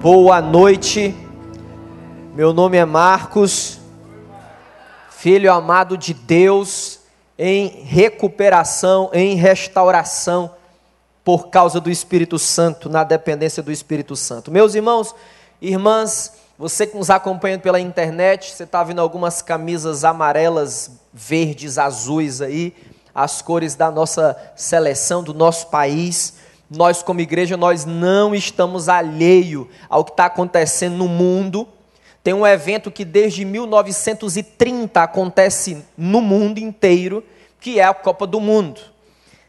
Boa noite, meu nome é Marcos, filho amado de Deus, em recuperação, em restauração, por causa do Espírito Santo, na dependência do Espírito Santo. Meus irmãos, irmãs, você que nos acompanha pela internet, você está vendo algumas camisas amarelas, verdes, azuis aí, as cores da nossa seleção, do nosso país nós como igreja, nós não estamos alheio ao que está acontecendo no mundo. Tem um evento que desde 1930 acontece no mundo inteiro, que é a Copa do Mundo.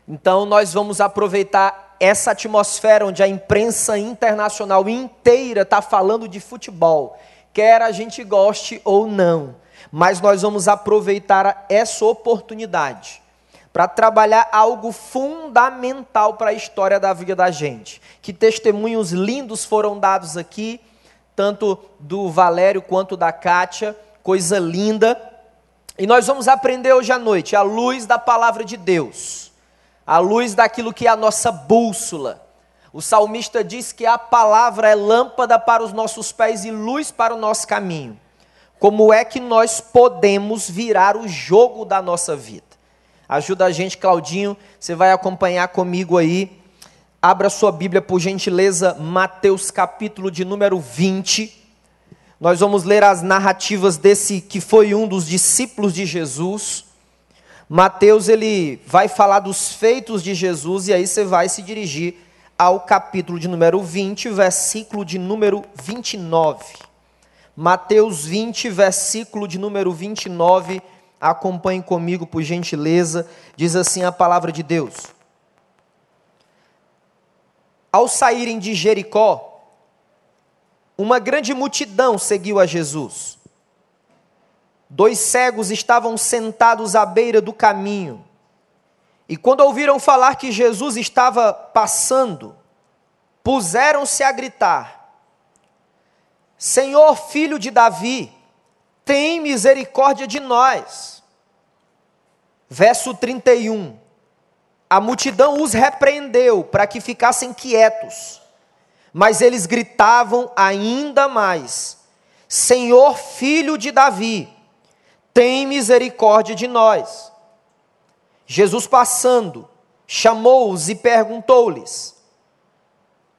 Então nós vamos aproveitar essa atmosfera onde a imprensa internacional inteira está falando de futebol, quer a gente goste ou não, mas nós vamos aproveitar essa oportunidade para trabalhar algo fundamental para a história da vida da gente. Que testemunhos lindos foram dados aqui, tanto do Valério quanto da Kátia, coisa linda. E nós vamos aprender hoje à noite a luz da palavra de Deus, a luz daquilo que é a nossa bússola. O salmista diz que a palavra é lâmpada para os nossos pés e luz para o nosso caminho. Como é que nós podemos virar o jogo da nossa vida? Ajuda a gente, Claudinho. Você vai acompanhar comigo aí. Abra sua Bíblia, por gentileza, Mateus capítulo de número 20. Nós vamos ler as narrativas desse que foi um dos discípulos de Jesus. Mateus ele vai falar dos feitos de Jesus e aí você vai se dirigir ao capítulo de número 20, versículo de número 29. Mateus 20, versículo de número 29 Acompanhe comigo, por gentileza. Diz assim a palavra de Deus. Ao saírem de Jericó, uma grande multidão seguiu a Jesus. Dois cegos estavam sentados à beira do caminho. E quando ouviram falar que Jesus estava passando, puseram-se a gritar: Senhor, filho de Davi, tem misericórdia de nós. Verso 31. A multidão os repreendeu para que ficassem quietos, mas eles gritavam ainda mais: Senhor, filho de Davi, tem misericórdia de nós. Jesus passando, chamou-os e perguntou-lhes: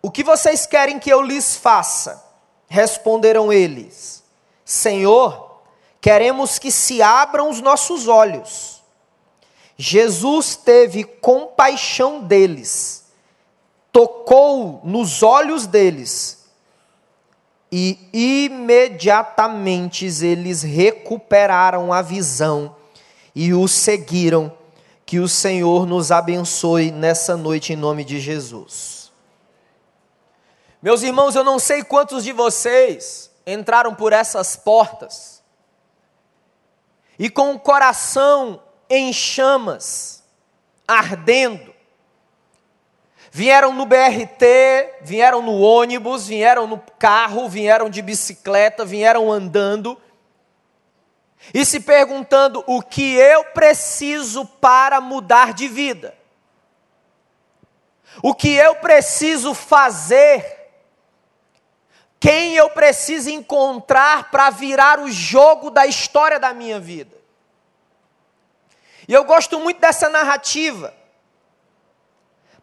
O que vocês querem que eu lhes faça? Responderam eles: Senhor, queremos que se abram os nossos olhos. Jesus teve compaixão deles, tocou nos olhos deles, e imediatamente eles recuperaram a visão e o seguiram. Que o Senhor nos abençoe nessa noite em nome de Jesus. Meus irmãos, eu não sei quantos de vocês entraram por essas portas e com o coração em chamas, ardendo. Vieram no BRT, vieram no ônibus, vieram no carro, vieram de bicicleta, vieram andando e se perguntando o que eu preciso para mudar de vida. O que eu preciso fazer quem eu preciso encontrar para virar o jogo da história da minha vida. E eu gosto muito dessa narrativa,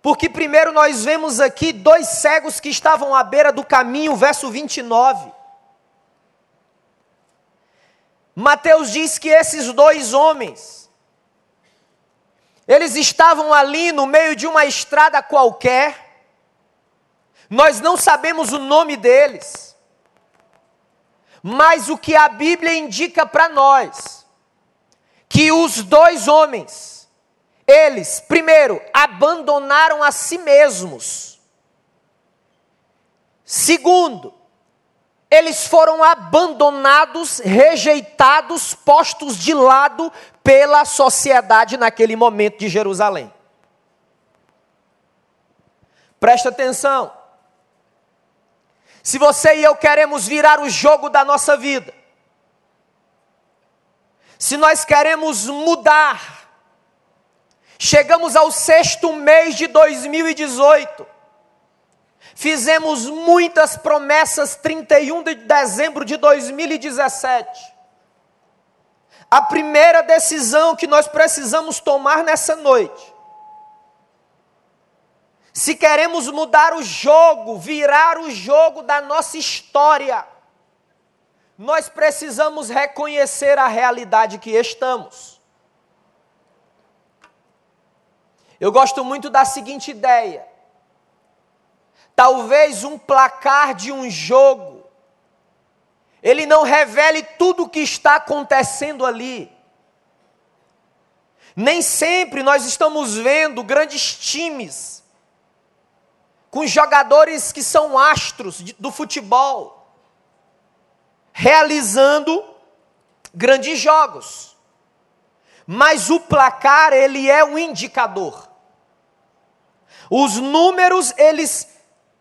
porque primeiro nós vemos aqui dois cegos que estavam à beira do caminho, verso 29. Mateus diz que esses dois homens, eles estavam ali no meio de uma estrada qualquer, nós não sabemos o nome deles. Mas o que a Bíblia indica para nós, que os dois homens, eles, primeiro, abandonaram a si mesmos. Segundo, eles foram abandonados, rejeitados, postos de lado pela sociedade naquele momento de Jerusalém. Presta atenção. Se você e eu queremos virar o jogo da nossa vida, se nós queremos mudar, chegamos ao sexto mês de 2018, Fizemos muitas promessas 31 de dezembro de 2017. A primeira decisão que nós precisamos tomar nessa noite. Se queremos mudar o jogo, virar o jogo da nossa história, nós precisamos reconhecer a realidade que estamos. Eu gosto muito da seguinte ideia: talvez um placar de um jogo, ele não revele tudo o que está acontecendo ali. Nem sempre nós estamos vendo grandes times, com jogadores que são astros do futebol realizando grandes jogos. Mas o placar, ele é um indicador. Os números, eles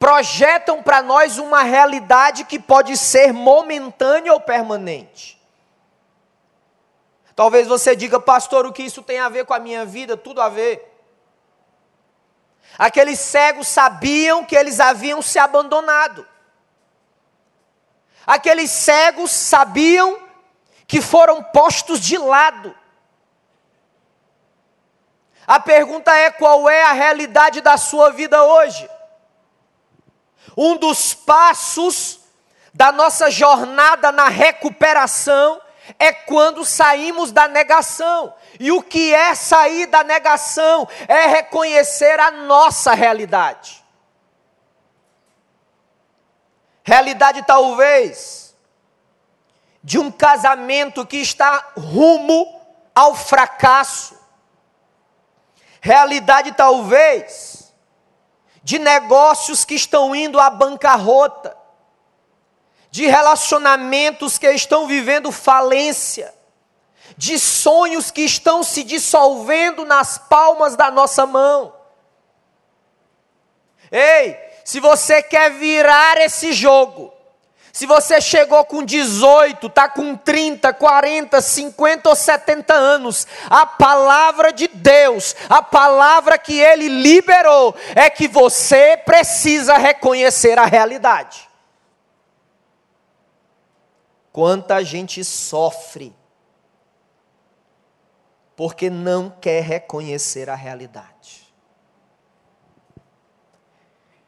projetam para nós uma realidade que pode ser momentânea ou permanente. Talvez você diga, pastor, o que isso tem a ver com a minha vida? Tudo a ver. Aqueles cegos sabiam que eles haviam se abandonado. Aqueles cegos sabiam que foram postos de lado. A pergunta é: qual é a realidade da sua vida hoje? Um dos passos da nossa jornada na recuperação é quando saímos da negação. E o que é sair da negação? É reconhecer a nossa realidade. Realidade talvez de um casamento que está rumo ao fracasso. Realidade talvez de negócios que estão indo à bancarrota. De relacionamentos que estão vivendo falência. De sonhos que estão se dissolvendo nas palmas da nossa mão. Ei, se você quer virar esse jogo, se você chegou com 18, está com 30, 40, 50 ou 70 anos, a palavra de Deus, a palavra que Ele liberou, é que você precisa reconhecer a realidade. Quanta gente sofre, porque não quer reconhecer a realidade.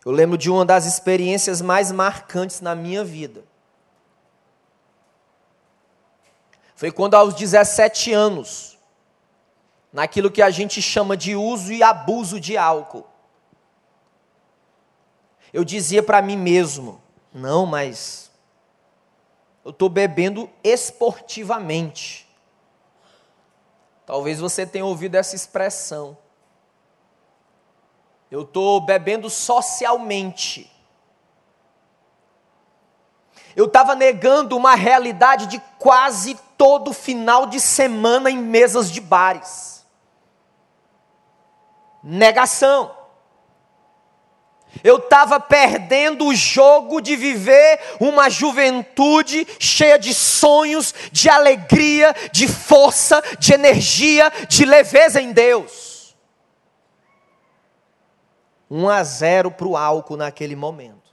Eu lembro de uma das experiências mais marcantes na minha vida. Foi quando, aos 17 anos, naquilo que a gente chama de uso e abuso de álcool, eu dizia para mim mesmo: não, mas eu estou bebendo esportivamente. Talvez você tenha ouvido essa expressão. Eu estou bebendo socialmente. Eu estava negando uma realidade de quase todo final de semana em mesas de bares. Negação. Eu estava perdendo o jogo de viver uma juventude cheia de sonhos, de alegria, de força, de energia, de leveza em Deus. 1 a 0 para o álcool naquele momento.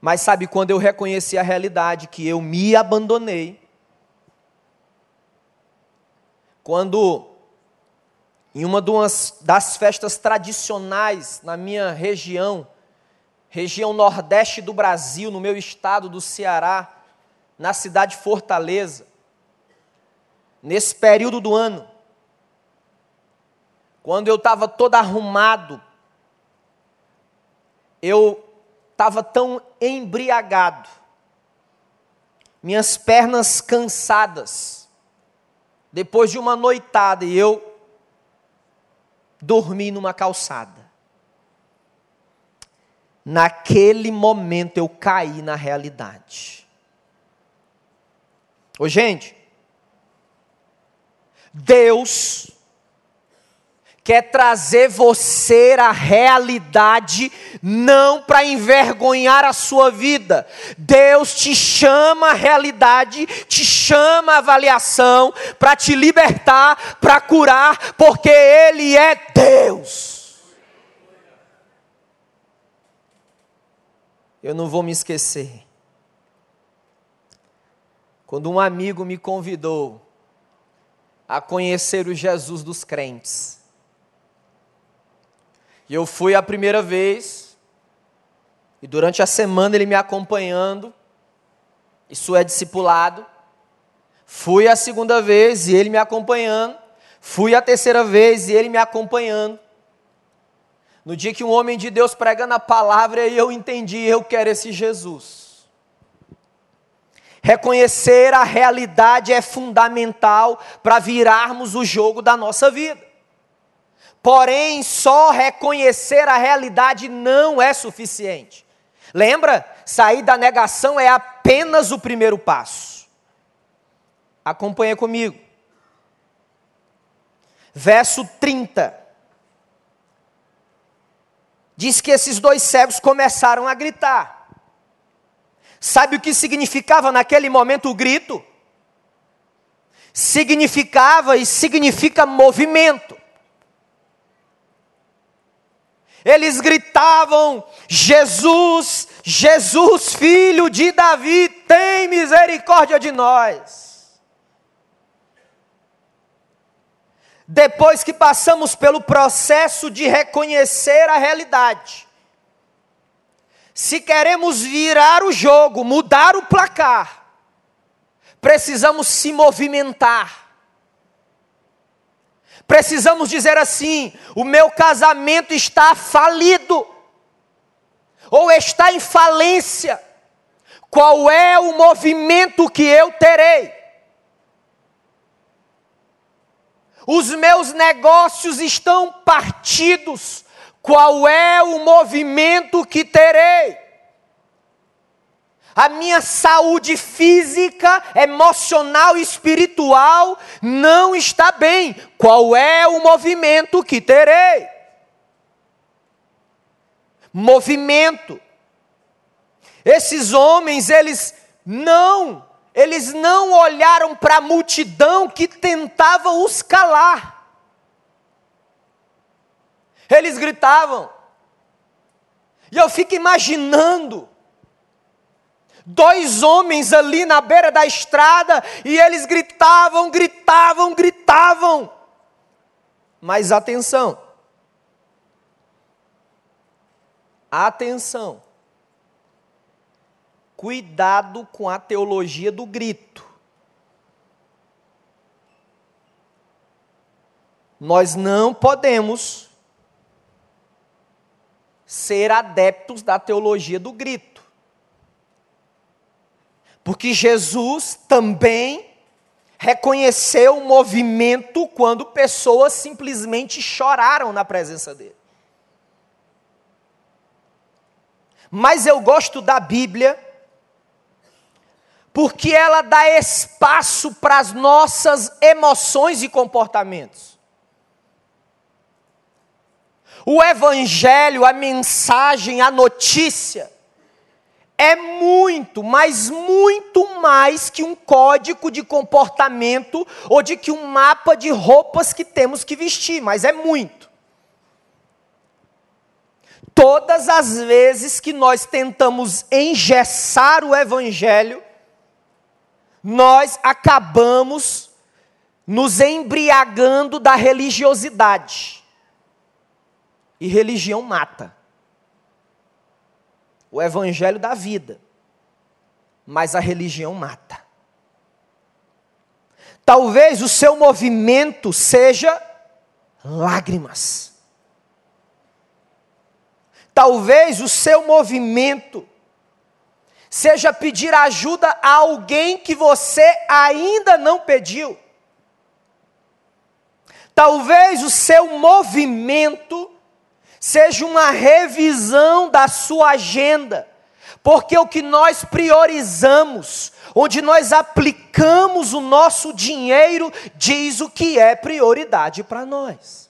Mas sabe quando eu reconheci a realidade que eu me abandonei? Quando em uma das festas tradicionais na minha região, região nordeste do Brasil, no meu estado do Ceará, na cidade de Fortaleza, nesse período do ano, quando eu estava todo arrumado, eu estava tão embriagado, minhas pernas cansadas, depois de uma noitada, e eu dormi numa calçada. Naquele momento eu caí na realidade. Ô gente, Deus quer trazer você à realidade, não para envergonhar a sua vida. Deus te chama à realidade, te chama à avaliação, para te libertar, para curar, porque Ele é Deus. Eu não vou me esquecer. Quando um amigo me convidou a conhecer o Jesus dos crentes, e eu fui a primeira vez, e durante a semana ele me acompanhando, isso é discipulado. Fui a segunda vez e ele me acompanhando. Fui a terceira vez e ele me acompanhando. No dia que um homem de Deus pregando a palavra, eu entendi, eu quero esse Jesus. Reconhecer a realidade é fundamental para virarmos o jogo da nossa vida. Porém, só reconhecer a realidade não é suficiente. Lembra? Sair da negação é apenas o primeiro passo. Acompanha comigo. Verso 30 diz que esses dois cegos começaram a gritar. Sabe o que significava naquele momento o grito? Significava e significa movimento. Eles gritavam: Jesus, Jesus, filho de Davi, tem misericórdia de nós. depois que passamos pelo processo de reconhecer a realidade, se queremos virar o jogo, mudar o placar, precisamos se movimentar. Precisamos dizer assim: o meu casamento está falido, ou está em falência. Qual é o movimento que eu terei? os meus negócios estão partidos, qual é o movimento que terei? A minha saúde física, emocional e espiritual não está bem. Qual é o movimento que terei? Movimento. Esses homens, eles não eles não olharam para a multidão que tentava os calar. Eles gritavam. E eu fico imaginando dois homens ali na beira da estrada e eles gritavam, gritavam, gritavam. Mas atenção. Atenção cuidado com a teologia do grito. Nós não podemos ser adeptos da teologia do grito. Porque Jesus também reconheceu o movimento quando pessoas simplesmente choraram na presença dele. Mas eu gosto da Bíblia porque ela dá espaço para as nossas emoções e comportamentos. O Evangelho, a mensagem, a notícia, é muito, mas muito mais que um código de comportamento ou de que um mapa de roupas que temos que vestir, mas é muito. Todas as vezes que nós tentamos engessar o Evangelho, nós acabamos nos embriagando da religiosidade. E religião mata. O evangelho dá vida, mas a religião mata. Talvez o seu movimento seja lágrimas. Talvez o seu movimento seja pedir ajuda a alguém que você ainda não pediu. Talvez o seu movimento seja uma revisão da sua agenda, porque o que nós priorizamos, onde nós aplicamos o nosso dinheiro, diz o que é prioridade para nós.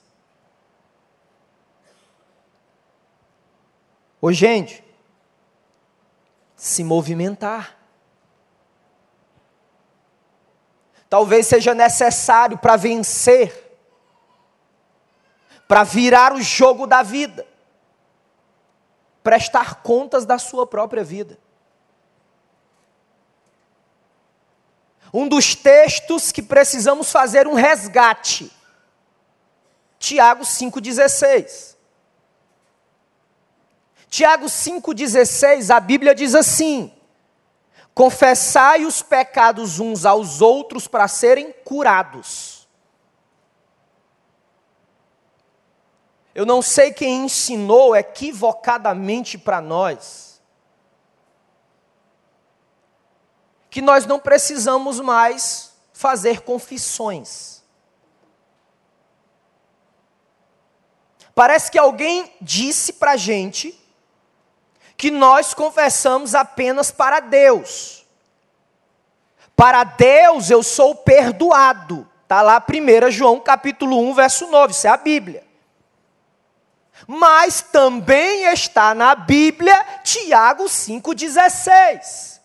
Ô gente, se movimentar. Talvez seja necessário para vencer, para virar o jogo da vida. prestar contas da sua própria vida. Um dos textos que precisamos fazer um resgate. Tiago 5,16. Tiago 5,16, a Bíblia diz assim: Confessai os pecados uns aos outros para serem curados. Eu não sei quem ensinou equivocadamente para nós que nós não precisamos mais fazer confissões. Parece que alguém disse para a gente que nós confessamos apenas para Deus. Para Deus eu sou perdoado. Está lá 1 João capítulo 1, verso 9, isso é a Bíblia. Mas também está na Bíblia Tiago 5,16.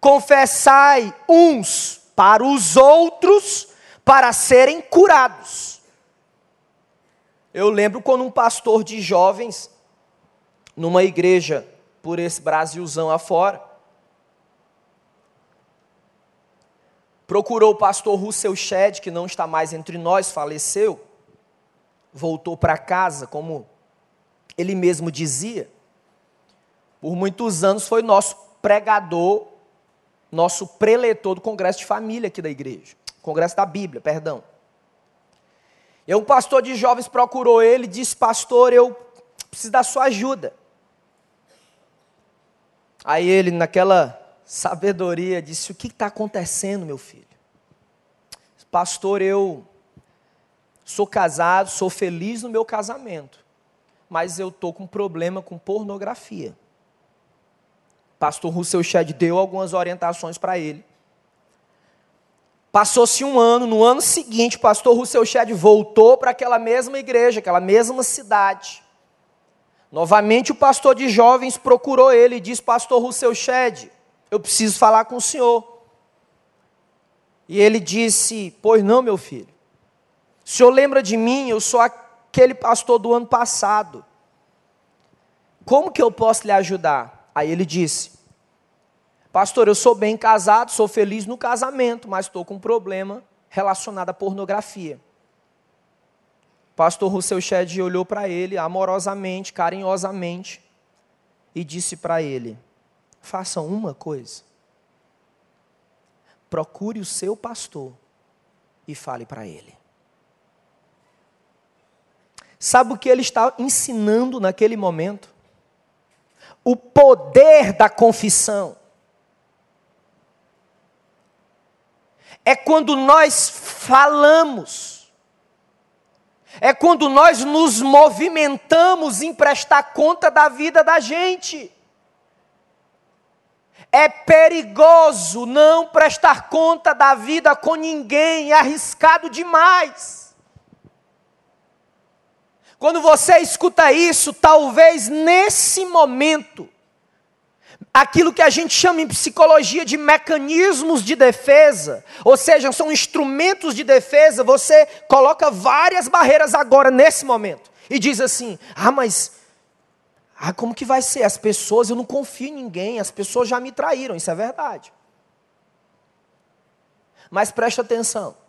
Confessai uns para os outros para serem curados. Eu lembro quando um pastor de jovens numa igreja por esse Brasilzão afora. Procurou o pastor Russell Shedd, que não está mais entre nós, faleceu. Voltou para casa, como ele mesmo dizia. Por muitos anos foi nosso pregador, nosso preletor do Congresso de Família aqui da igreja. Congresso da Bíblia, perdão. E um pastor de jovens procurou ele e disse: Pastor, eu preciso da sua ajuda. Aí ele, naquela sabedoria, disse: O que está acontecendo, meu filho? Pastor, eu sou casado, sou feliz no meu casamento, mas eu estou com problema com pornografia. Pastor Russell Shedd deu algumas orientações para ele. Passou-se um ano, no ano seguinte, pastor Russell Shedd voltou para aquela mesma igreja, aquela mesma cidade. Novamente o pastor de jovens procurou ele e disse: Pastor Russell Shedd, eu preciso falar com o senhor. E ele disse: Pois não, meu filho. O senhor lembra de mim? Eu sou aquele pastor do ano passado. Como que eu posso lhe ajudar? Aí ele disse: Pastor, eu sou bem casado, sou feliz no casamento, mas estou com um problema relacionado à pornografia. Pastor Russell Shedd olhou para ele amorosamente, carinhosamente, e disse para ele: faça uma coisa. Procure o seu pastor e fale para ele. Sabe o que ele está ensinando naquele momento? O poder da confissão. É quando nós falamos é quando nós nos movimentamos em prestar conta da vida da gente. É perigoso não prestar conta da vida com ninguém, é arriscado demais. Quando você escuta isso, talvez nesse momento, aquilo que a gente chama em psicologia de mecanismos de defesa, ou seja, são instrumentos de defesa, você coloca várias barreiras agora nesse momento e diz assim: "Ah, mas ah, como que vai ser? As pessoas, eu não confio em ninguém, as pessoas já me traíram", isso é verdade. Mas preste atenção.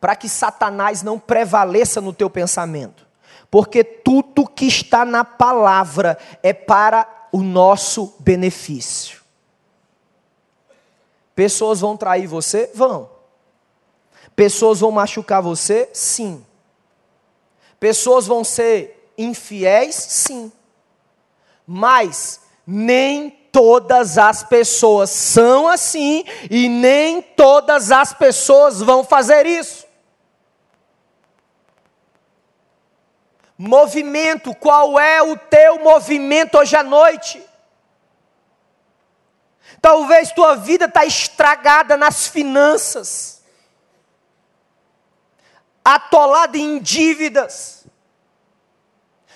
Para que Satanás não prevaleça no teu pensamento, porque tudo que está na palavra é para o nosso benefício. Pessoas vão trair você? Vão. Pessoas vão machucar você? Sim. Pessoas vão ser infiéis? Sim. Mas nem todas as pessoas são assim e nem todas as pessoas vão fazer isso. Movimento, qual é o teu movimento hoje à noite? Talvez tua vida está estragada nas finanças, atolada em dívidas,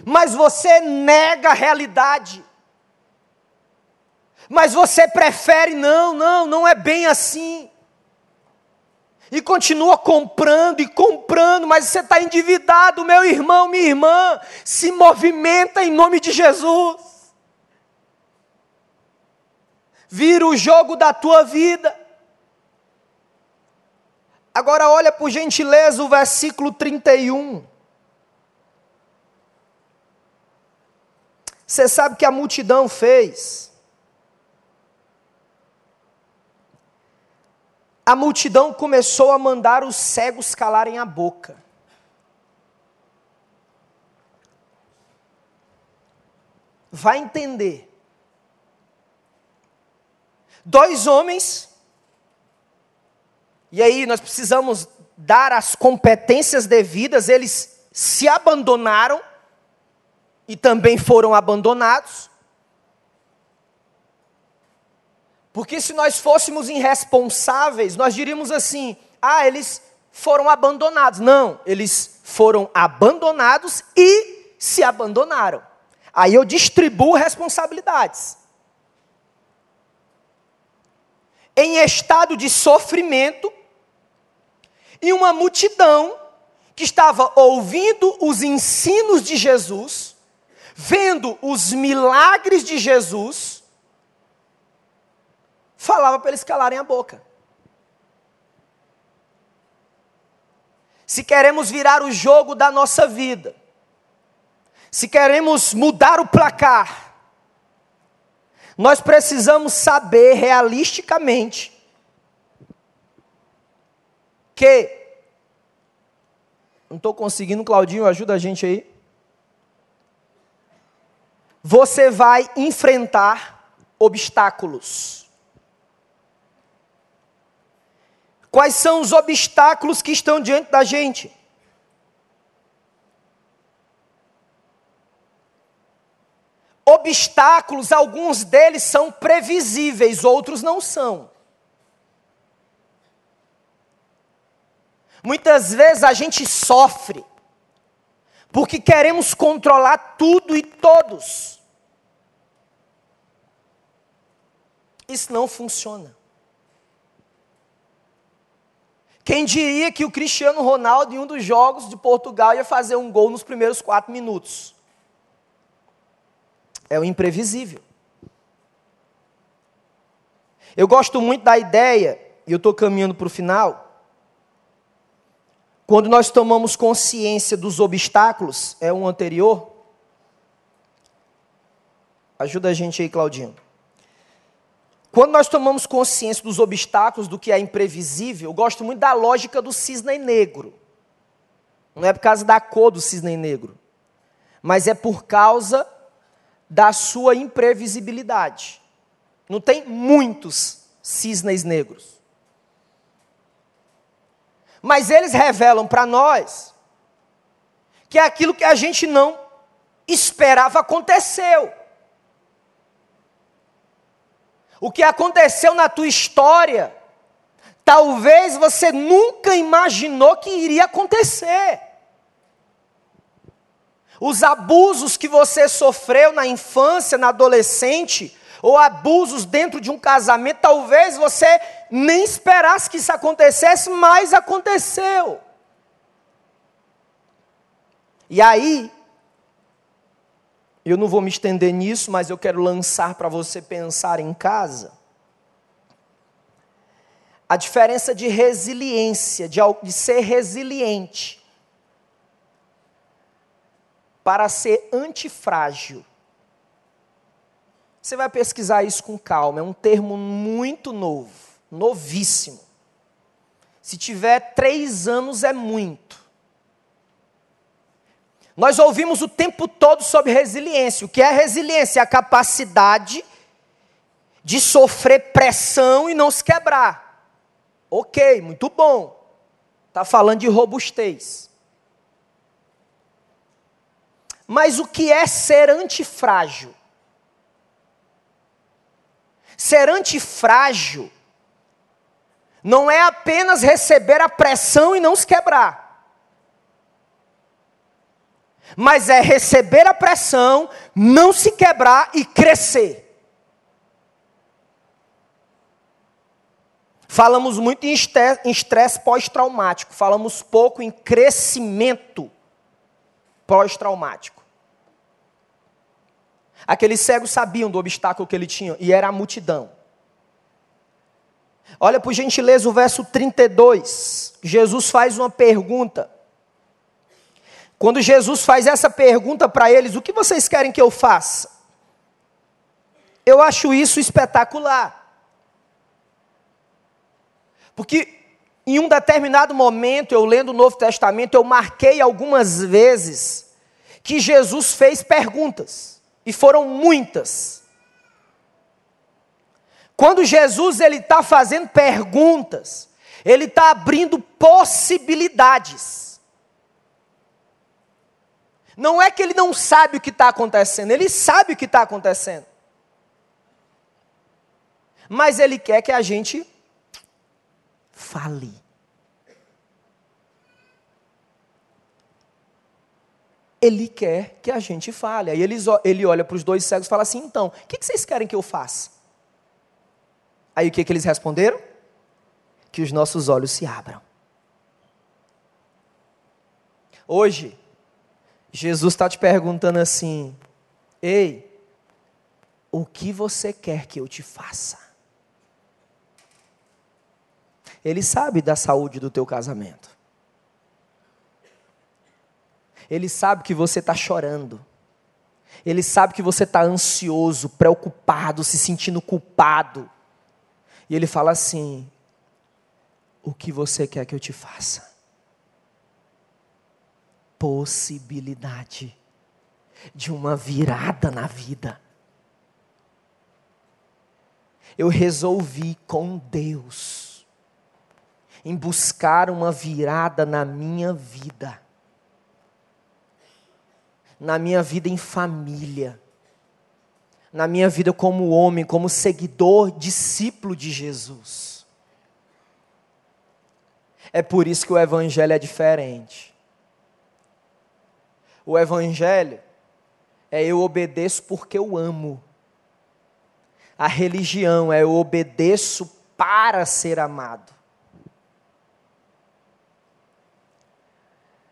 mas você nega a realidade. Mas você prefere, não, não, não é bem assim. E continua comprando e comprando, mas você está endividado, meu irmão, minha irmã, se movimenta em nome de Jesus. Vira o jogo da tua vida. Agora olha por gentileza o versículo 31. Você sabe que a multidão fez? A multidão começou a mandar os cegos calarem a boca. Vai entender. Dois homens, e aí nós precisamos dar as competências devidas, eles se abandonaram e também foram abandonados. Porque se nós fôssemos irresponsáveis, nós diríamos assim: ah, eles foram abandonados. Não, eles foram abandonados e se abandonaram. Aí eu distribuo responsabilidades. Em estado de sofrimento, e uma multidão que estava ouvindo os ensinos de Jesus, vendo os milagres de Jesus, falava para eles calarem a boca. Se queremos virar o jogo da nossa vida, se queremos mudar o placar, nós precisamos saber realisticamente que. Não estou conseguindo, Claudinho, ajuda a gente aí você vai enfrentar obstáculos. Quais são os obstáculos que estão diante da gente? Obstáculos, alguns deles são previsíveis, outros não são. Muitas vezes a gente sofre porque queremos controlar tudo e todos. Isso não funciona. Quem diria que o Cristiano Ronaldo, em um dos jogos de Portugal, ia fazer um gol nos primeiros quatro minutos? É o imprevisível. Eu gosto muito da ideia, e eu estou caminhando para o final, quando nós tomamos consciência dos obstáculos, é um anterior. Ajuda a gente aí, Claudinho. Quando nós tomamos consciência dos obstáculos, do que é imprevisível, eu gosto muito da lógica do cisne negro. Não é por causa da cor do cisne negro, mas é por causa da sua imprevisibilidade. Não tem muitos cisnes negros mas eles revelam para nós que é aquilo que a gente não esperava aconteceu. O que aconteceu na tua história, talvez você nunca imaginou que iria acontecer. Os abusos que você sofreu na infância, na adolescente, ou abusos dentro de um casamento, talvez você nem esperasse que isso acontecesse, mas aconteceu. E aí, eu não vou me estender nisso, mas eu quero lançar para você pensar em casa. A diferença de resiliência, de, de ser resiliente, para ser antifrágil. Você vai pesquisar isso com calma, é um termo muito novo, novíssimo. Se tiver três anos é muito. Nós ouvimos o tempo todo sobre resiliência. O que é resiliência? É a capacidade de sofrer pressão e não se quebrar. Ok, muito bom. Está falando de robustez. Mas o que é ser antifrágil? Ser antifrágil não é apenas receber a pressão e não se quebrar. Mas é receber a pressão, não se quebrar e crescer. Falamos muito em estresse pós-traumático, falamos pouco em crescimento pós-traumático. Aqueles cegos sabiam do obstáculo que ele tinha, e era a multidão. Olha por gentileza o verso 32. Jesus faz uma pergunta. Quando Jesus faz essa pergunta para eles: O que vocês querem que eu faça? Eu acho isso espetacular. Porque em um determinado momento, eu lendo o Novo Testamento, eu marquei algumas vezes que Jesus fez perguntas, e foram muitas. Quando Jesus ele está fazendo perguntas, ele está abrindo possibilidades. Não é que ele não sabe o que está acontecendo, ele sabe o que está acontecendo. Mas ele quer que a gente fale. Ele quer que a gente fale. Aí ele, ele olha para os dois cegos e fala assim: então, o que vocês querem que eu faça? Aí o que, que eles responderam? Que os nossos olhos se abram. Hoje, Jesus está te perguntando assim: Ei, o que você quer que eu te faça? Ele sabe da saúde do teu casamento. Ele sabe que você está chorando. Ele sabe que você está ansioso, preocupado, se sentindo culpado. E ele fala assim: O que você quer que eu te faça? Possibilidade de uma virada na vida. Eu resolvi com Deus em buscar uma virada na minha vida, na minha vida em família, na minha vida como homem, como seguidor, discípulo de Jesus. É por isso que o Evangelho é diferente. O Evangelho é eu obedeço porque eu amo. A religião é eu obedeço para ser amado.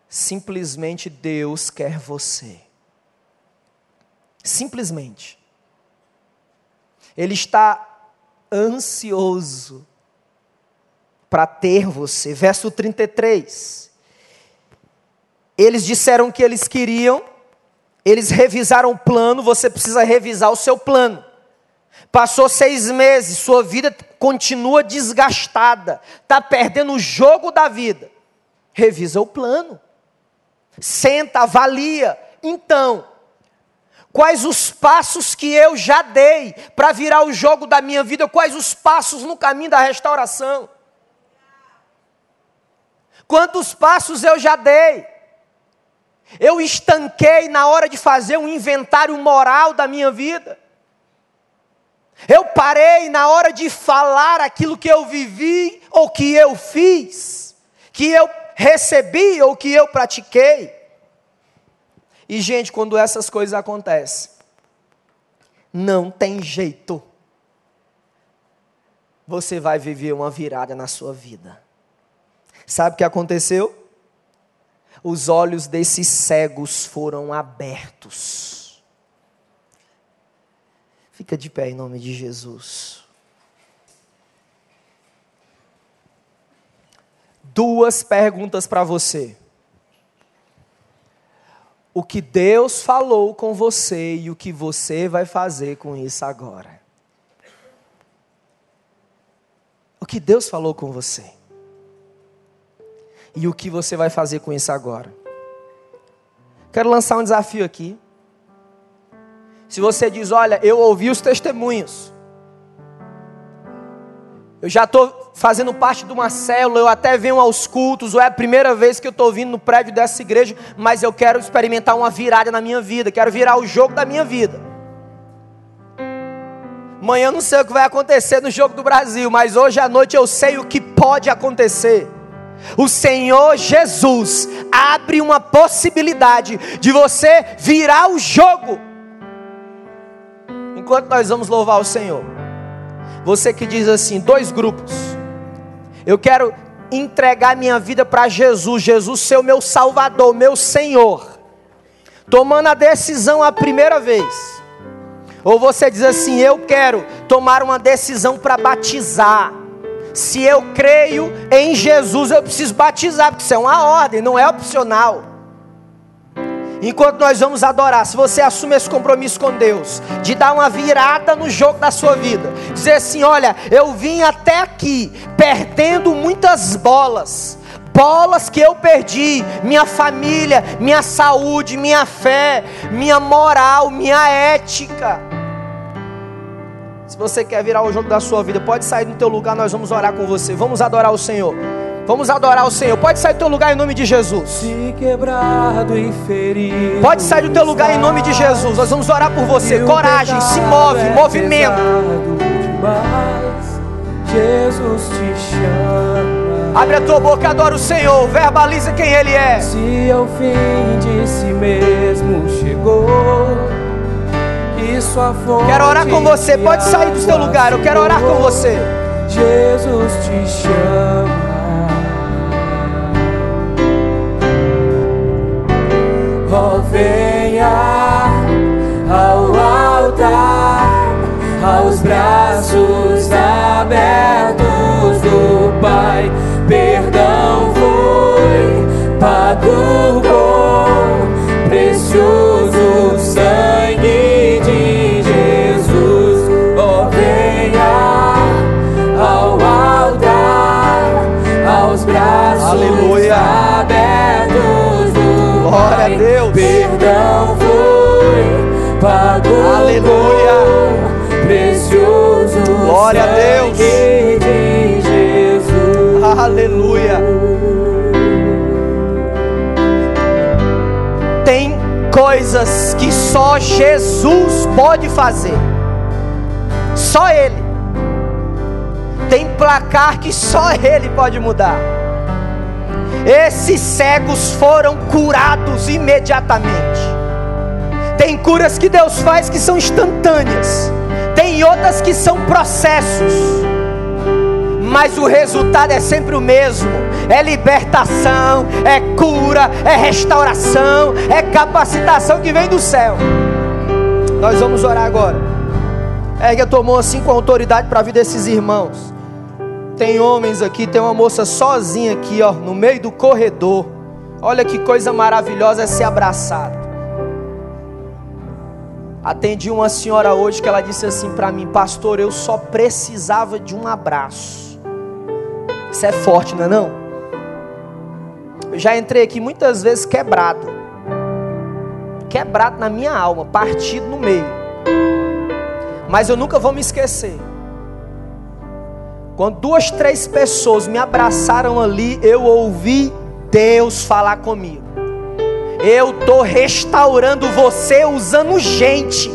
Simplesmente Deus quer você. Simplesmente. Ele está ansioso para ter você. Verso 33. Eles disseram que eles queriam, eles revisaram o plano, você precisa revisar o seu plano. Passou seis meses, sua vida continua desgastada, está perdendo o jogo da vida. Revisa o plano senta, avalia. Então, quais os passos que eu já dei para virar o jogo da minha vida? Quais os passos no caminho da restauração? Quantos passos eu já dei? Eu estanquei na hora de fazer um inventário moral da minha vida. Eu parei na hora de falar aquilo que eu vivi ou que eu fiz, que eu recebi ou que eu pratiquei. E, gente, quando essas coisas acontecem, não tem jeito. Você vai viver uma virada na sua vida. Sabe o que aconteceu? Os olhos desses cegos foram abertos. Fica de pé em nome de Jesus. duas perguntas para você. O que Deus falou com você e o que você vai fazer com isso agora. O que Deus falou com você. E o que você vai fazer com isso agora. Quero lançar um desafio aqui. Se você diz, olha, eu ouvi os testemunhos, eu já estou fazendo parte de uma célula, eu até venho aos cultos, ou é a primeira vez que eu estou vindo no prédio dessa igreja, mas eu quero experimentar uma virada na minha vida, quero virar o jogo da minha vida. Amanhã não sei o que vai acontecer no jogo do Brasil, mas hoje à noite eu sei o que pode acontecer. O Senhor Jesus abre uma possibilidade de você virar o jogo. Enquanto nós vamos louvar o Senhor. Você que diz assim, dois grupos. Eu quero entregar minha vida para Jesus, Jesus ser o meu Salvador, meu Senhor. Tomando a decisão a primeira vez. Ou você diz assim: Eu quero tomar uma decisão para batizar. Se eu creio em Jesus, eu preciso batizar, porque isso é uma ordem, não é opcional. Enquanto nós vamos adorar, se você assume esse compromisso com Deus, de dar uma virada no jogo da sua vida, dizer assim: olha, eu vim até aqui perdendo muitas bolas, bolas que eu perdi, minha família, minha saúde, minha fé, minha moral, minha ética. Se você quer virar o jogo da sua vida, pode sair do teu lugar, nós vamos orar com você. Vamos adorar o Senhor. Vamos adorar o Senhor. Pode sair do teu lugar em nome de Jesus. Se quebrado e ferido. Pode sair do teu lugar em nome de Jesus. Nós vamos orar por você. Coragem, se move, é movimento. Demais, Jesus te chama. Abre a tua boca, adora o Senhor. Verbaliza quem Ele é. Se ao fim de si mesmo chegou. Quero orar com você. Pode sair do teu lugar. Eu quero orar com você. Jesus te chama. Oh, venha ao altar, aos braços abertos do Pai. Perdão foi pago com precioso Glória a. Deus. Perdão foi pago Aleluia. precioso Glória a Deus. de Jesus. Aleluia. Tem coisas que só Jesus pode fazer. Só Ele. Tem placar que só Ele pode mudar. Esses cegos foram curados imediatamente. Tem curas que Deus faz que são instantâneas. Tem outras que são processos mas o resultado é sempre o mesmo: é libertação, é cura, é restauração, é capacitação que vem do céu. Nós vamos orar agora. Ergue a tua mão assim com autoridade para a vida desses irmãos. Tem homens aqui, tem uma moça sozinha aqui, ó, no meio do corredor. Olha que coisa maravilhosa é ser abraçado. Atendi uma senhora hoje que ela disse assim para mim, pastor, eu só precisava de um abraço. Isso é forte, não é não? Eu já entrei aqui muitas vezes quebrado. Quebrado na minha alma, partido no meio. Mas eu nunca vou me esquecer. Quando duas, três pessoas me abraçaram ali, eu ouvi Deus falar comigo. Eu estou restaurando você usando gente.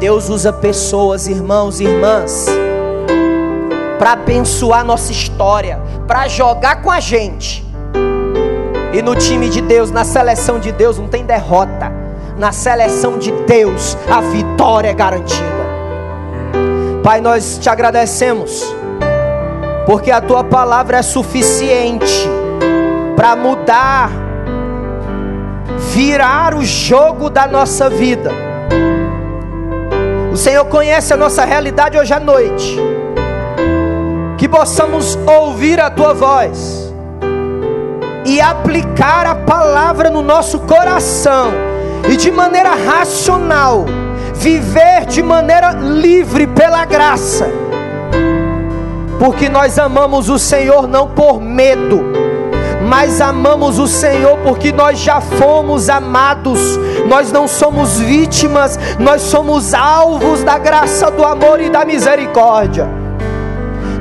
Deus usa pessoas, irmãos e irmãs, para abençoar nossa história, para jogar com a gente. E no time de Deus, na seleção de Deus, não tem derrota. Na seleção de Deus, a vitória é garantida. Pai, nós te agradecemos, porque a tua palavra é suficiente para mudar, virar o jogo da nossa vida. O Senhor conhece a nossa realidade hoje à noite. Que possamos ouvir a tua voz e aplicar a palavra no nosso coração e de maneira racional viver de maneira livre pela graça. Porque nós amamos o Senhor não por medo, mas amamos o Senhor porque nós já fomos amados, nós não somos vítimas, nós somos alvos da graça, do amor e da misericórdia.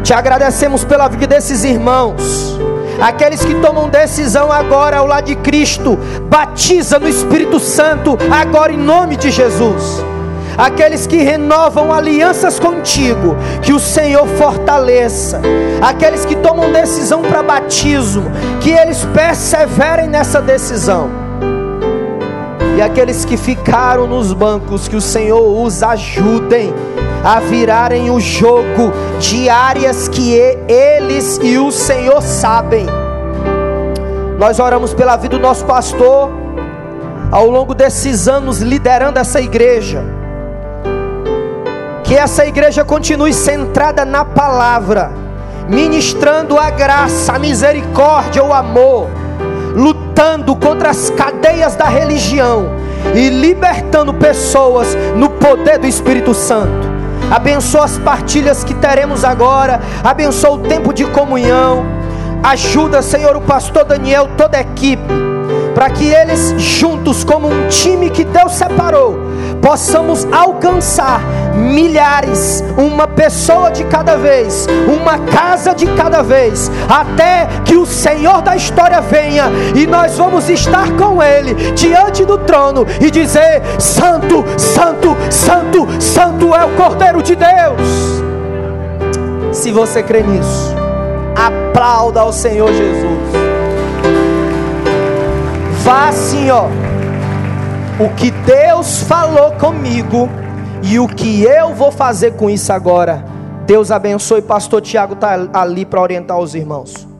Te agradecemos pela vida desses irmãos, aqueles que tomam decisão agora ao lado de Cristo, batiza no Espírito Santo, agora em nome de Jesus aqueles que renovam alianças contigo, que o Senhor fortaleça, aqueles que tomam decisão para batismo, que eles perseverem nessa decisão, e aqueles que ficaram nos bancos, que o Senhor os ajudem a virarem o jogo de áreas que eles e o Senhor sabem. Nós oramos pela vida do nosso pastor, ao longo desses anos liderando essa igreja. Que essa igreja continue centrada na palavra, ministrando a graça, a misericórdia, o amor, lutando contra as cadeias da religião e libertando pessoas no poder do Espírito Santo. Abençoa as partilhas que teremos agora, abençoa o tempo de comunhão. Ajuda, Senhor, o pastor Daniel, toda a equipe para que eles juntos, como um time que Deus separou, possamos alcançar milhares, uma pessoa de cada vez, uma casa de cada vez, até que o Senhor da história venha e nós vamos estar com Ele diante do trono e dizer: Santo, Santo, Santo, Santo é o Cordeiro de Deus. Se você crê nisso, aplauda ao Senhor Jesus. Vá assim, ó. O que Deus falou comigo e o que eu vou fazer com isso agora. Deus abençoe. Pastor Tiago está ali para orientar os irmãos.